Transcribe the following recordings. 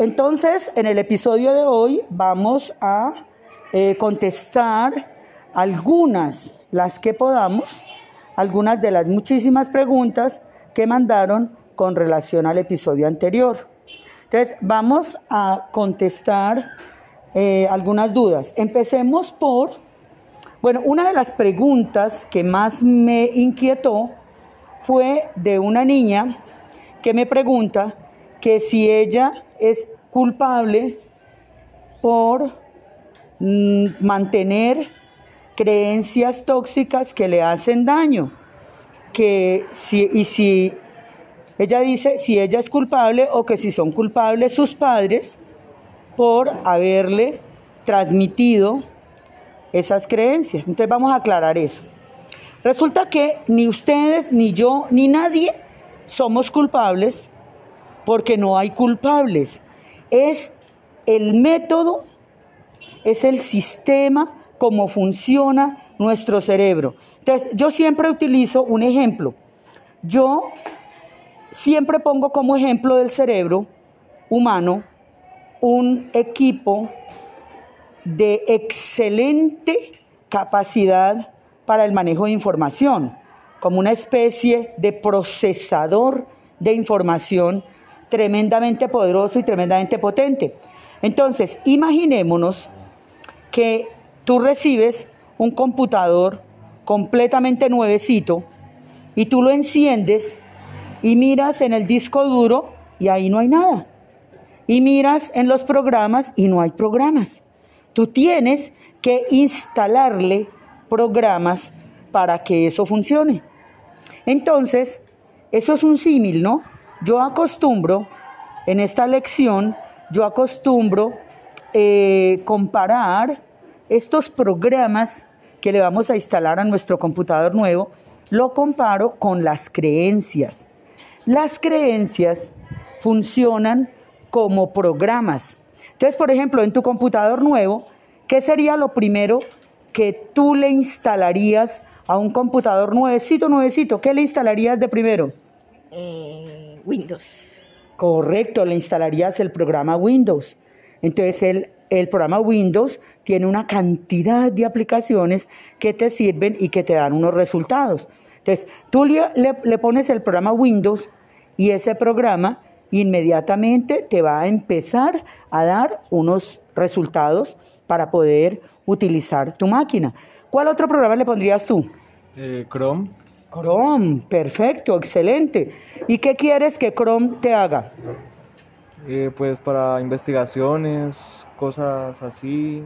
Entonces, en el episodio de hoy vamos a eh, contestar algunas, las que podamos, algunas de las muchísimas preguntas que mandaron con relación al episodio anterior. Entonces, vamos a contestar eh, algunas dudas. Empecemos por, bueno, una de las preguntas que más me inquietó fue de una niña que me pregunta que si ella es culpable por mm, mantener creencias tóxicas que le hacen daño. Que si, y si ella dice si ella es culpable o que si son culpables sus padres por haberle transmitido esas creencias. Entonces vamos a aclarar eso. Resulta que ni ustedes, ni yo, ni nadie somos culpables porque no hay culpables. Es el método, es el sistema, cómo funciona nuestro cerebro. Entonces, yo siempre utilizo un ejemplo. Yo siempre pongo como ejemplo del cerebro humano un equipo de excelente capacidad para el manejo de información, como una especie de procesador de información tremendamente poderoso y tremendamente potente. Entonces, imaginémonos que tú recibes un computador completamente nuevecito y tú lo enciendes y miras en el disco duro y ahí no hay nada y miras en los programas y no hay programas. Tú tienes que instalarle programas para que eso funcione. Entonces, eso es un símil, ¿no? Yo acostumbro, en esta lección, yo acostumbro eh, comparar estos programas que le vamos a instalar a nuestro computador nuevo, lo comparo con las creencias. Las creencias funcionan como programas. Entonces, por ejemplo, en tu computador nuevo, ¿qué sería lo primero que tú le instalarías a un computador nuevecito, nuevecito? ¿Qué le instalarías de primero? Eh, Windows. Correcto, le instalarías el programa Windows. Entonces, el, el programa Windows tiene una cantidad de aplicaciones que te sirven y que te dan unos resultados. Entonces, tú le, le pones el programa Windows y ese programa inmediatamente te va a empezar a dar unos resultados para poder utilizar tu máquina. ¿Cuál otro programa le pondrías tú? Eh, Chrome. Chrome, perfecto, excelente. ¿Y qué quieres que Chrome te haga? Eh, pues para investigaciones, cosas así,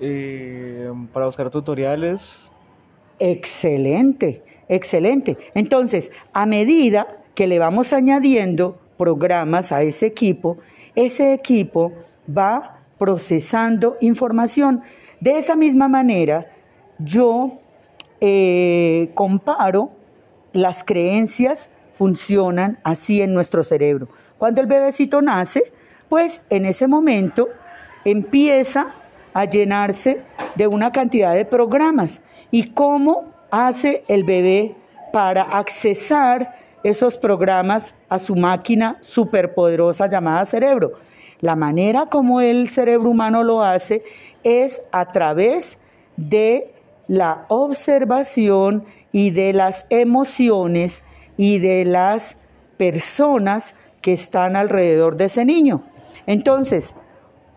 eh, para buscar tutoriales. Excelente, excelente. Entonces, a medida que le vamos añadiendo programas a ese equipo, ese equipo va procesando información. De esa misma manera, yo eh, comparo las creencias funcionan así en nuestro cerebro. Cuando el bebecito nace, pues en ese momento empieza a llenarse de una cantidad de programas. ¿Y cómo hace el bebé para accesar esos programas a su máquina superpoderosa llamada cerebro. La manera como el cerebro humano lo hace es a través de la observación y de las emociones y de las personas que están alrededor de ese niño. Entonces,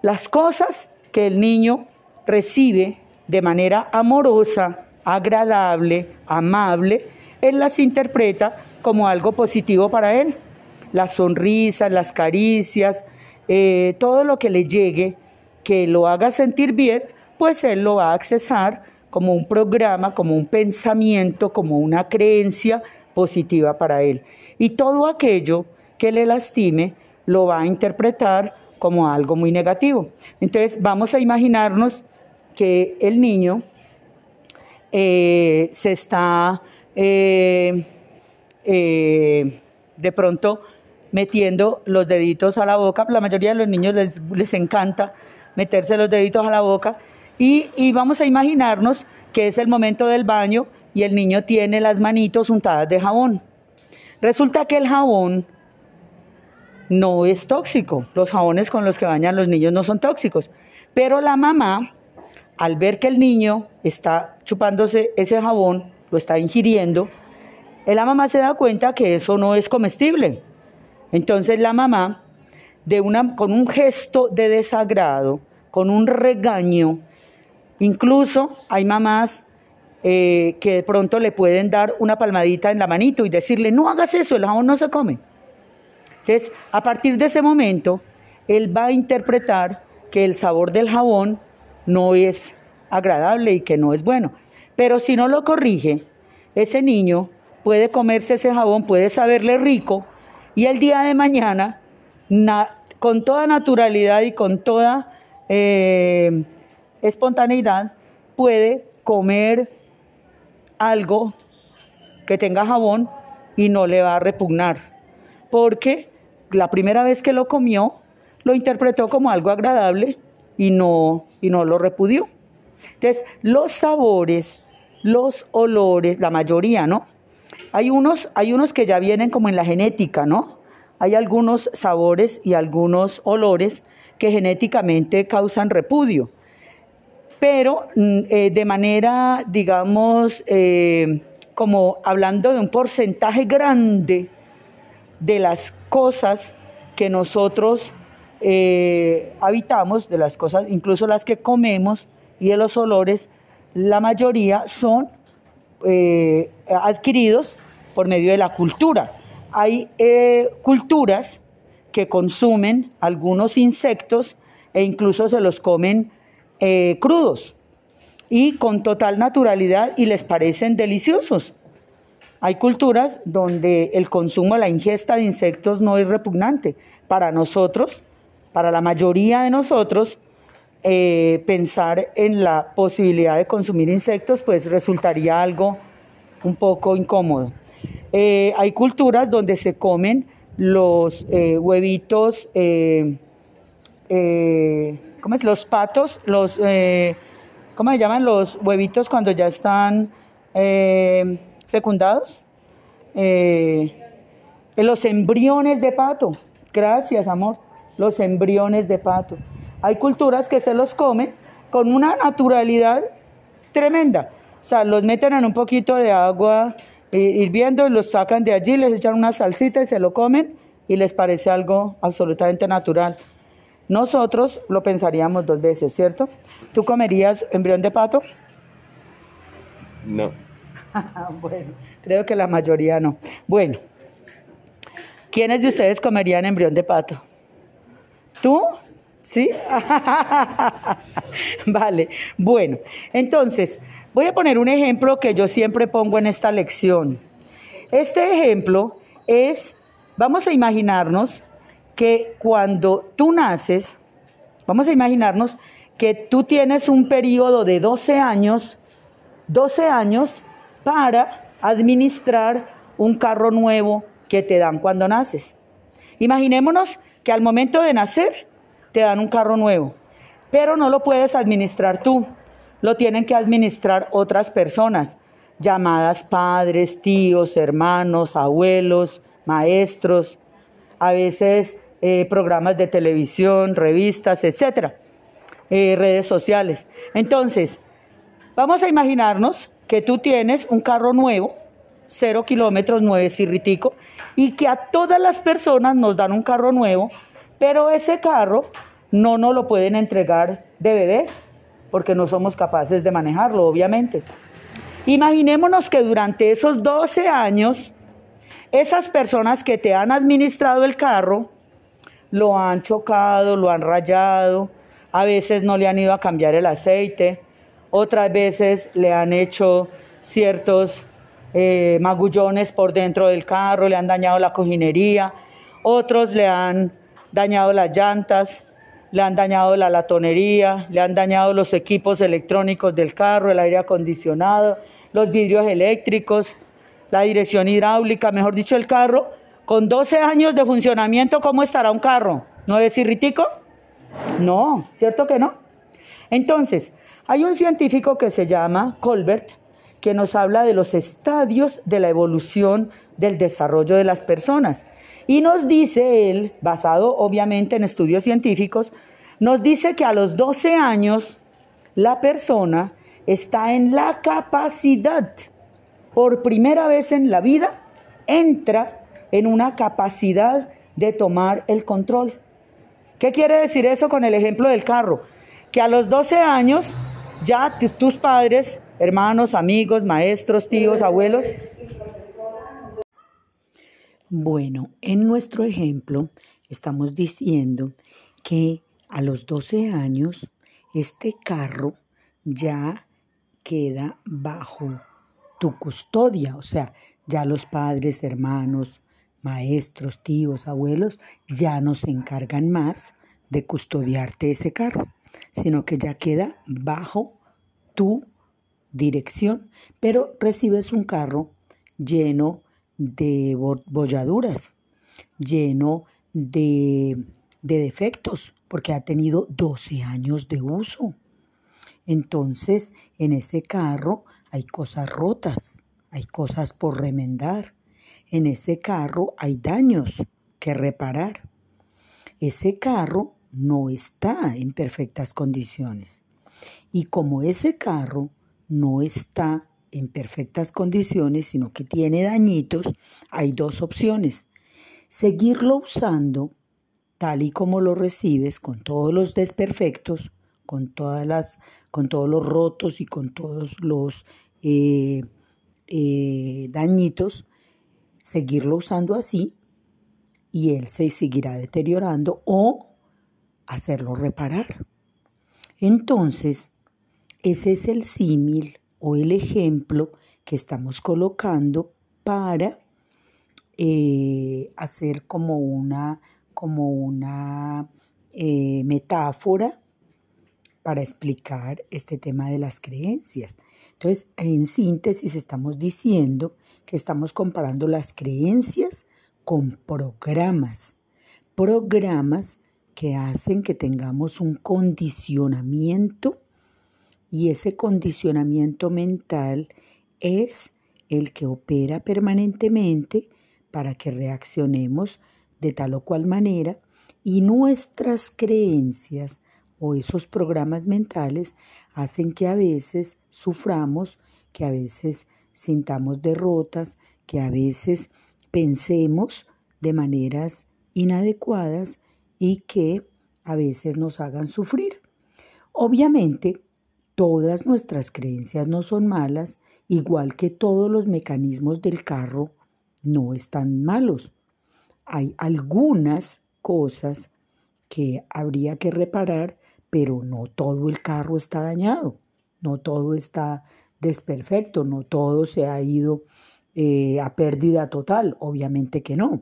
las cosas que el niño recibe de manera amorosa, agradable, amable, él las interpreta como algo positivo para él. Las sonrisas, las caricias, eh, todo lo que le llegue, que lo haga sentir bien, pues él lo va a accesar como un programa, como un pensamiento, como una creencia positiva para él. Y todo aquello que le lastime lo va a interpretar como algo muy negativo. Entonces vamos a imaginarnos que el niño eh, se está eh, eh, de pronto metiendo los deditos a la boca. La mayoría de los niños les, les encanta meterse los deditos a la boca. Y, vamos a imaginarnos que es el momento del baño y el niño tiene las manitos untadas de jabón. Resulta que el jabón no es tóxico. Los jabones con los que bañan los niños no son tóxicos. Pero la mamá, al ver que el niño está chupándose ese jabón, lo está ingiriendo, la mamá se da cuenta que eso no es comestible. Entonces la mamá, de una, con un gesto de desagrado, con un regaño, incluso hay mamás eh, que de pronto le pueden dar una palmadita en la manito y decirle, no hagas eso, el jabón no se come. Entonces, a partir de ese momento, él va a interpretar que el sabor del jabón no es agradable y que no es bueno. Pero si no lo corrige, ese niño puede comerse ese jabón, puede saberle rico y el día de mañana, con toda naturalidad y con toda eh, espontaneidad, puede comer algo que tenga jabón y no le va a repugnar, porque la primera vez que lo comió lo interpretó como algo agradable y no, y no lo repudió. Entonces, los sabores, los olores, la mayoría, ¿no? Hay unos, hay unos que ya vienen como en la genética, ¿no? Hay algunos sabores y algunos olores que genéticamente causan repudio pero mm, eh, de manera, digamos, eh, como hablando de un porcentaje grande de las cosas que nosotros eh, habitamos, de las cosas, incluso las que comemos y de los olores, la mayoría son adquiridos por medio de la cultura. Hay culturas que consumen algunos insectos e incluso se los comen eh, crudos y con total naturalidad y les parecen deliciosos. Hay culturas donde el consumo, la ingesta de insectos no es repugnante. Para nosotros, para la mayoría de nosotros, eh, pensar en la posibilidad de consumir insectos, pues resultaría algo un poco incómodo. Eh, hay culturas donde se comen los huevitos ¿cómo es? Los patos, los, eh, ¿cómo se llaman? Los huevitos cuando ya están eh, fecundados. Eh, los embriones de pato. Gracias, amor. Los embriones de pato. Hay culturas que se los comen con una naturalidad tremenda. O sea, los meten en un poquito de agua hirviendo y los sacan de allí, les echan una salsita y se lo comen y les parece algo absolutamente natural. Nosotros lo pensaríamos dos veces, ¿cierto? ¿Tú comerías embrión de pato? No. bueno, creo que la mayoría no. Bueno, ¿quiénes de ustedes comerían embrión de pato? ¿Tú? ¿Sí? vale, bueno, entonces voy a poner un ejemplo que yo siempre pongo en esta lección. Este ejemplo es, vamos a imaginarnos que cuando tú naces, vamos a imaginarnos que tú tienes un periodo de 12 años, 12 años para administrar un carro nuevo que te dan cuando naces. Imaginémonos que al momento de nacer te dan un carro nuevo, pero no lo puedes administrar tú, lo tienen que administrar otras personas, llamadas padres, tíos, hermanos, abuelos, maestros, a veces eh, programas de televisión, revistas, etcétera, eh, redes sociales. Entonces, vamos a imaginarnos que tú tienes un carro nuevo, cero kilómetros, nueve cirritico, y que a todas las personas nos dan un carro nuevo, pero ese carro no nos lo pueden entregar de bebés, porque no somos capaces de manejarlo, obviamente. Imaginémonos que durante esos 12 años, esas personas que te han administrado el carro, lo han chocado, lo han rayado, a veces no le han ido a cambiar el aceite, otras veces le han hecho ciertos eh, magullones por dentro del carro, le han dañado la cojinería, otros le han dañado las llantas, le han dañado la latonería, le han dañado los equipos electrónicos del carro, el aire acondicionado, los vidrios eléctricos, la dirección hidráulica, mejor dicho, el carro con 12 años de funcionamiento, ¿cómo estará un carro? ¿No es irritico? No, ¿cierto que no? Entonces, hay un científico que se llama Colbert, que nos habla de los estadios de la evolución del desarrollo de las personas. Y nos dice él, basado obviamente en estudios científicos, nos dice que a los 12 años la persona está en la capacidad, por primera vez en la vida, entra en una capacidad de tomar el control. ¿Qué quiere decir eso con el ejemplo del carro? Que a los 12 años ya tus padres, hermanos, amigos, maestros, tíos, abuelos. Bueno, en nuestro ejemplo estamos diciendo que a los 12 años este carro ya queda bajo tu custodia, o sea, ya los padres, hermanos, maestros, tíos, abuelos ya no se encargan más de custodiarte ese carro, sino que ya queda bajo tu dirección, pero recibes un carro lleno de bolladuras, lleno de, de defectos, porque ha tenido 12 años de uso. Entonces, en ese carro hay cosas rotas, hay cosas por remendar. En ese carro hay daños que reparar. Ese carro no está en perfectas condiciones. Y como ese carro no está en perfectas condiciones, sino que tiene dañitos, hay dos opciones. Seguirlo usando tal y como lo recibes, con todos los desperfectos, con, todas las, con todos los rotos y con todos los eh, eh, dañitos, seguirlo usando así y él se seguirá deteriorando o hacerlo reparar. Entonces, ese es el símil o el ejemplo que estamos colocando para eh, hacer como una, como una eh, metáfora para explicar este tema de las creencias. Entonces, en síntesis, estamos diciendo que estamos comparando las creencias con programas. Programas que hacen que tengamos un condicionamiento y ese condicionamiento mental es el que opera permanentemente para que reaccionemos de tal o cual manera y nuestras creencias o esos programas mentales hacen que a veces suframos, que a veces sintamos derrotas, que a veces pensemos de maneras inadecuadas y que a veces nos hagan sufrir. Obviamente, Todas nuestras creencias no son malas, igual que todos los mecanismos del carro no están malos. Hay algunas cosas que habría que reparar, pero no todo el carro está dañado, no todo está desperfecto, no todo se ha ido eh, a pérdida total, obviamente que no.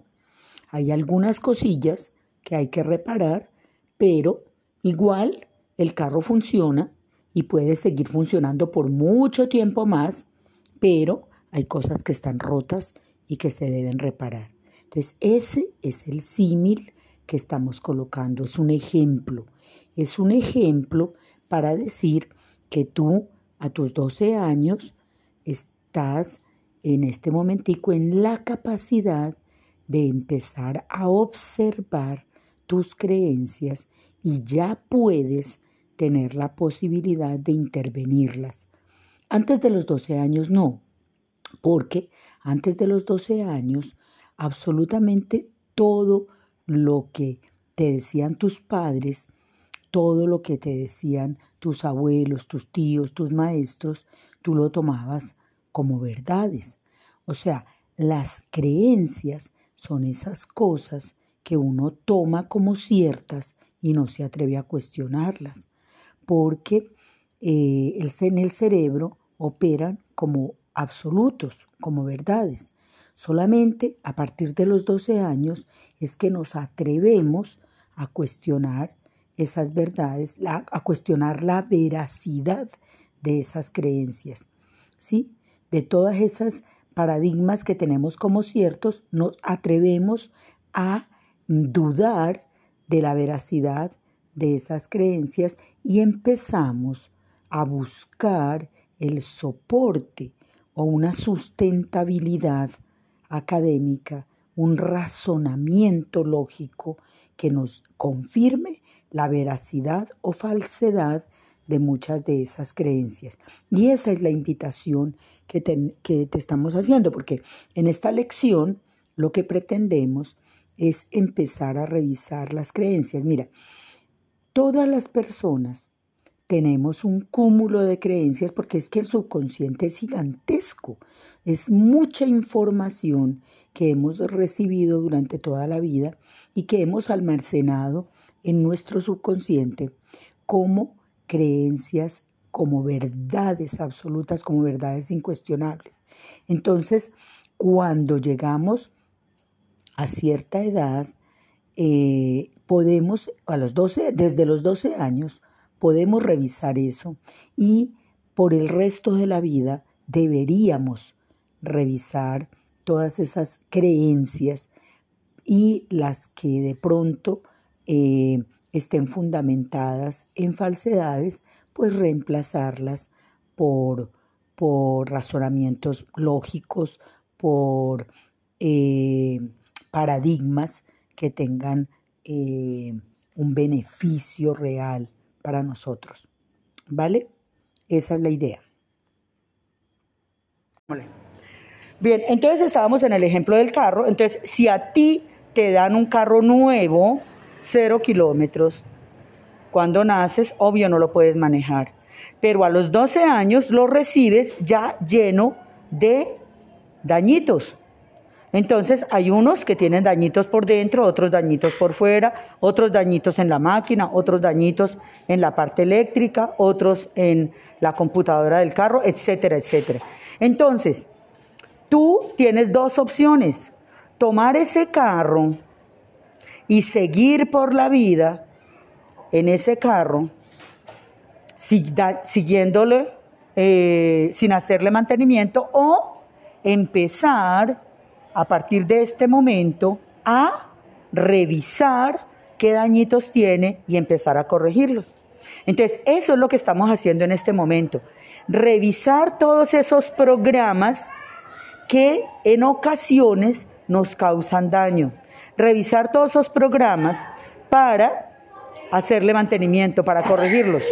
Hay algunas cosillas que hay que reparar, pero igual el carro funciona y puede seguir funcionando por mucho tiempo más, pero hay cosas que están rotas y que se deben reparar. Entonces, ese es el símil que estamos colocando, es un ejemplo, es un ejemplo para decir que tú a tus 12 años estás en este momentico en la capacidad de empezar a observar tus creencias y ya puedes tener la posibilidad de intervenirlas. Antes de los 12 años no, porque antes de los 12 años absolutamente todo lo que te decían tus padres, todo lo que te decían tus abuelos, tus tíos, tus maestros, tú lo tomabas como verdades. O sea, las creencias son esas cosas que uno toma como ciertas y no se atreve a cuestionarlas porque eh, en el cerebro operan como absolutos, como verdades. Solamente a partir de los 12 años es que nos atrevemos a cuestionar esas verdades, a cuestionar la veracidad de esas creencias, ¿sí? De todas esas paradigmas que tenemos como ciertos, nos atrevemos a dudar de la veracidad de esas creencias y empezamos a buscar el soporte o una sustentabilidad académica, un razonamiento lógico que nos confirme la veracidad o falsedad de muchas de esas creencias. Y esa es la invitación que te, que te estamos haciendo, porque en esta lección lo que pretendemos es empezar a revisar las creencias. Mira, todas las personas tenemos un cúmulo de creencias porque es que el subconsciente es gigantesco, es mucha información que hemos recibido durante toda la vida y que hemos almacenado en nuestro subconsciente como creencias, como verdades absolutas, como verdades incuestionables. Entonces, cuando llegamos a cierta edad, eh, podemos, a los 12, desde los 12 años, podemos revisar eso y por el resto de la vida deberíamos revisar todas esas creencias y las que de pronto eh, estén fundamentadas en falsedades, pues reemplazarlas por, por razonamientos lógicos, por eh, paradigmas que tengan eh, un beneficio real para nosotros. ¿Vale? Esa es la idea. Bien, entonces estábamos en el ejemplo del carro. Entonces, si a ti te dan un carro nuevo, cero kilómetros, cuando naces, obvio no lo puedes manejar. Pero a los 12 años lo recibes ya lleno de dañitos. Entonces hay unos que tienen dañitos por dentro, otros dañitos por fuera, otros dañitos en la máquina, otros dañitos en la parte eléctrica, otros en la computadora del carro, etcétera, etcétera. Entonces, tú tienes dos opciones. Tomar ese carro y seguir por la vida en ese carro, siguiéndole eh, sin hacerle mantenimiento o empezar a partir de este momento a revisar qué dañitos tiene y empezar a corregirlos. Entonces, eso es lo que estamos haciendo en este momento. Revisar todos esos programas que en ocasiones nos causan daño. Revisar todos esos programas para hacerle mantenimiento, para corregirlos.